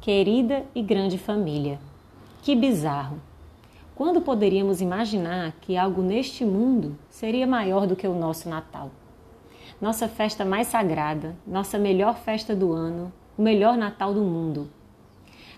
Querida e grande família. Que bizarro! Quando poderíamos imaginar que algo neste mundo seria maior do que o nosso Natal? Nossa festa mais sagrada, nossa melhor festa do ano, o melhor Natal do mundo.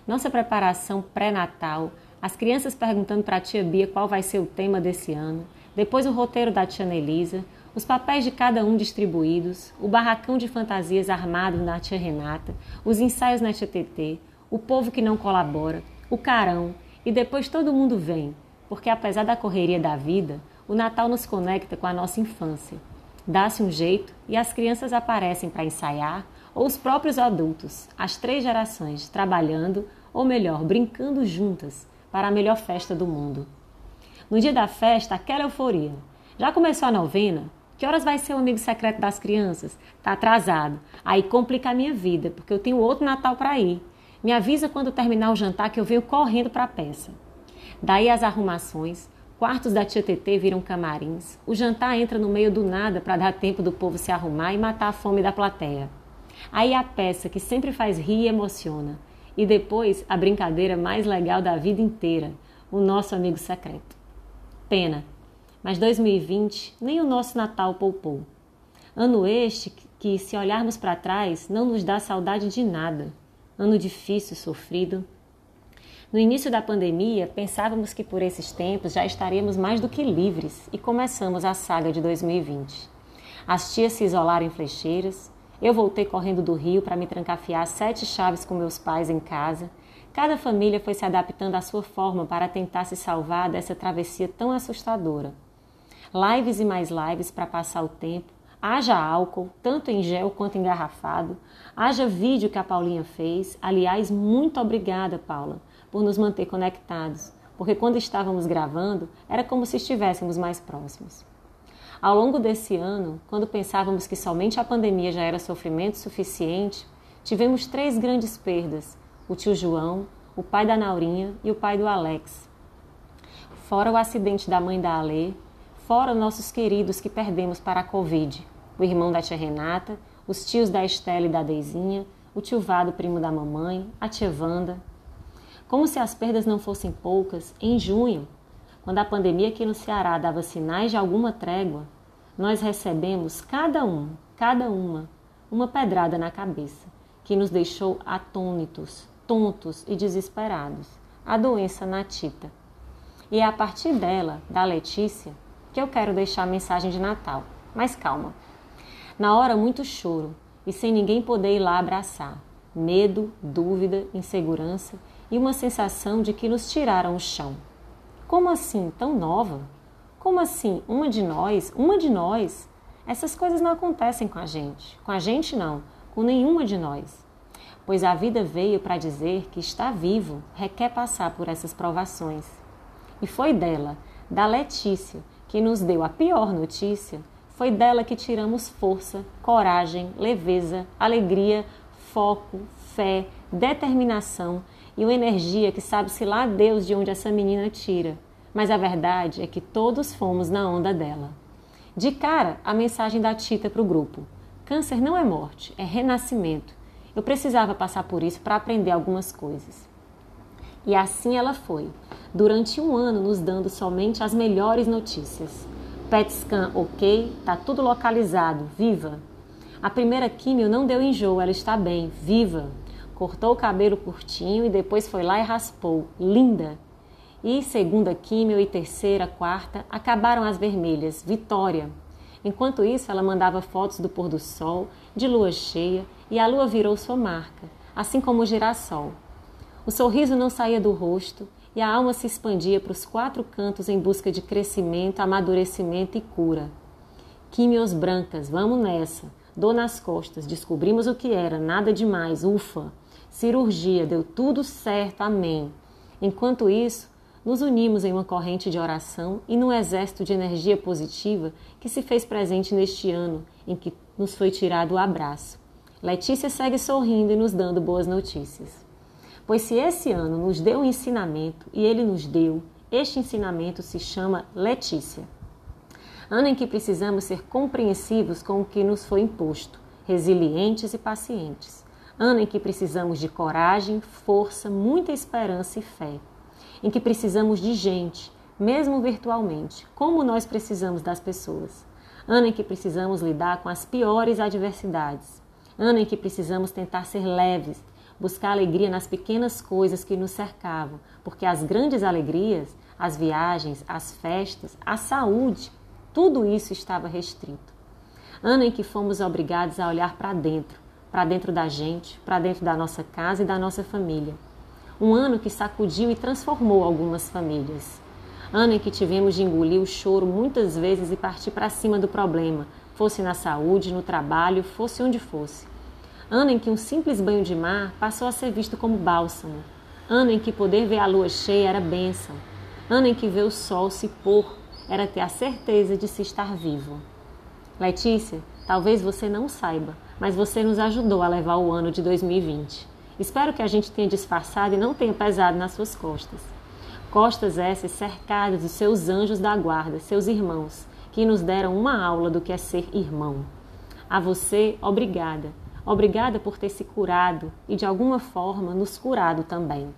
Nossa preparação pré-natal, as crianças perguntando para a tia Bia qual vai ser o tema desse ano, depois o roteiro da tia Nelisa, os papéis de cada um distribuídos, o barracão de fantasias armado na tia Renata, os ensaios na tia TT, o povo que não colabora, o carão, e depois todo mundo vem, porque apesar da correria da vida, o Natal nos conecta com a nossa infância. Dá-se um jeito e as crianças aparecem para ensaiar, ou os próprios adultos, as três gerações, trabalhando, ou melhor, brincando juntas para a melhor festa do mundo. No dia da festa, aquela euforia. Já começou a novena? Que horas vai ser o amigo secreto das crianças? Tá atrasado. Aí complica a minha vida, porque eu tenho outro Natal para ir. Me avisa quando terminar o jantar que eu venho correndo para a peça. Daí as arrumações, quartos da tia TT viram camarins, o jantar entra no meio do nada para dar tempo do povo se arrumar e matar a fome da plateia. Aí a peça que sempre faz rir e emociona. E depois a brincadeira mais legal da vida inteira, o nosso amigo secreto. Pena, mas 2020 nem o nosso Natal poupou. Ano este que, se olharmos para trás, não nos dá saudade de nada ano difícil, sofrido. No início da pandemia, pensávamos que por esses tempos já estaríamos mais do que livres e começamos a saga de 2020. As tias se isolaram em flecheiras, eu voltei correndo do Rio para me trancafiar sete chaves com meus pais em casa. Cada família foi se adaptando à sua forma para tentar se salvar dessa travessia tão assustadora. Lives e mais lives para passar o tempo, Haja álcool, tanto em gel quanto engarrafado. Haja vídeo que a Paulinha fez. Aliás, muito obrigada, Paula, por nos manter conectados, porque quando estávamos gravando, era como se estivéssemos mais próximos. Ao longo desse ano, quando pensávamos que somente a pandemia já era sofrimento suficiente, tivemos três grandes perdas: o tio João, o pai da Naurinha e o pai do Alex. Fora o acidente da mãe da Alê, fora nossos queridos que perdemos para a Covid o irmão da tia Renata, os tios da Estela e da Deizinha, o tio Vado, primo da mamãe, a tia Wanda. Como se as perdas não fossem poucas, em junho, quando a pandemia aqui no Ceará dava sinais de alguma trégua, nós recebemos cada um, cada uma, uma pedrada na cabeça, que nos deixou atônitos, tontos e desesperados. A doença natita. E é a partir dela, da Letícia, que eu quero deixar a mensagem de Natal. Mas calma, na hora, muito choro e sem ninguém poder ir lá abraçar. Medo, dúvida, insegurança e uma sensação de que nos tiraram o chão. Como assim, tão nova? Como assim, uma de nós, uma de nós? Essas coisas não acontecem com a gente. Com a gente, não, com nenhuma de nós. Pois a vida veio para dizer que estar vivo requer passar por essas provações. E foi dela, da Letícia, que nos deu a pior notícia foi dela que tiramos força, coragem, leveza, alegria, foco, fé, determinação e uma energia que sabe-se lá Deus de onde essa menina tira. Mas a verdade é que todos fomos na onda dela. De cara, a mensagem da Tita para o grupo: Câncer não é morte, é renascimento. Eu precisava passar por isso para aprender algumas coisas. E assim ela foi, durante um ano nos dando somente as melhores notícias. PET scan ok, tá tudo localizado, viva. A primeira químio não deu enjoo, ela está bem, viva. Cortou o cabelo curtinho e depois foi lá e raspou, linda. E segunda químio e terceira, quarta, acabaram as vermelhas, vitória. Enquanto isso, ela mandava fotos do pôr do sol, de lua cheia, e a lua virou sua marca, assim como o girassol. O sorriso não saía do rosto e a alma se expandia para os quatro cantos em busca de crescimento, amadurecimento e cura. Químios brancas, vamos nessa. Dor nas costas, descobrimos o que era, nada demais, ufa. Cirurgia, deu tudo certo, amém. Enquanto isso, nos unimos em uma corrente de oração e num exército de energia positiva que se fez presente neste ano em que nos foi tirado o abraço. Letícia segue sorrindo e nos dando boas notícias. Pois se esse ano nos deu um ensinamento e ele nos deu, este ensinamento se chama Letícia. Ano em que precisamos ser compreensivos com o que nos foi imposto, resilientes e pacientes. Ano em que precisamos de coragem, força, muita esperança e fé. Em que precisamos de gente, mesmo virtualmente, como nós precisamos das pessoas. Ano em que precisamos lidar com as piores adversidades. Ano em que precisamos tentar ser leves, buscar alegria nas pequenas coisas que nos cercavam, porque as grandes alegrias, as viagens, as festas, a saúde, tudo isso estava restrito. Ano em que fomos obrigados a olhar para dentro, para dentro da gente, para dentro da nossa casa e da nossa família. Um ano que sacudiu e transformou algumas famílias. Ano em que tivemos de engolir o choro muitas vezes e partir para cima do problema, fosse na saúde, no trabalho, fosse onde fosse. Ano em que um simples banho de mar passou a ser visto como bálsamo. Ano em que poder ver a lua cheia era bênção. Ano em que ver o sol se pôr era ter a certeza de se estar vivo. Letícia, talvez você não saiba, mas você nos ajudou a levar o ano de 2020. Espero que a gente tenha disfarçado e não tenha pesado nas suas costas. Costas essas cercadas dos seus anjos da guarda, seus irmãos, que nos deram uma aula do que é ser irmão. A você, obrigada. Obrigada por ter se curado e de alguma forma nos curado também.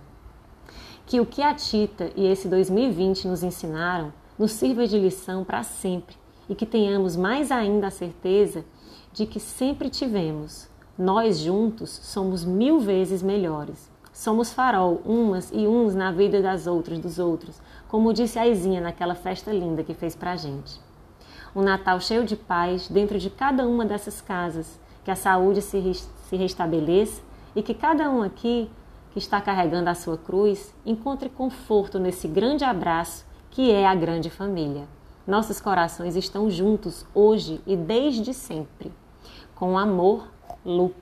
Que o que a Tita e esse 2020 nos ensinaram nos sirva de lição para sempre e que tenhamos mais ainda a certeza de que sempre tivemos. Nós juntos somos mil vezes melhores. Somos farol, umas e uns na vida das outras, dos outros, como disse a Izinha naquela festa linda que fez pra gente. Um Natal cheio de paz dentro de cada uma dessas casas, que a saúde se, se restabeleça e que cada um aqui que está carregando a sua cruz encontre conforto nesse grande abraço que é a grande família. Nossos corações estão juntos hoje e desde sempre. Com amor, Lu.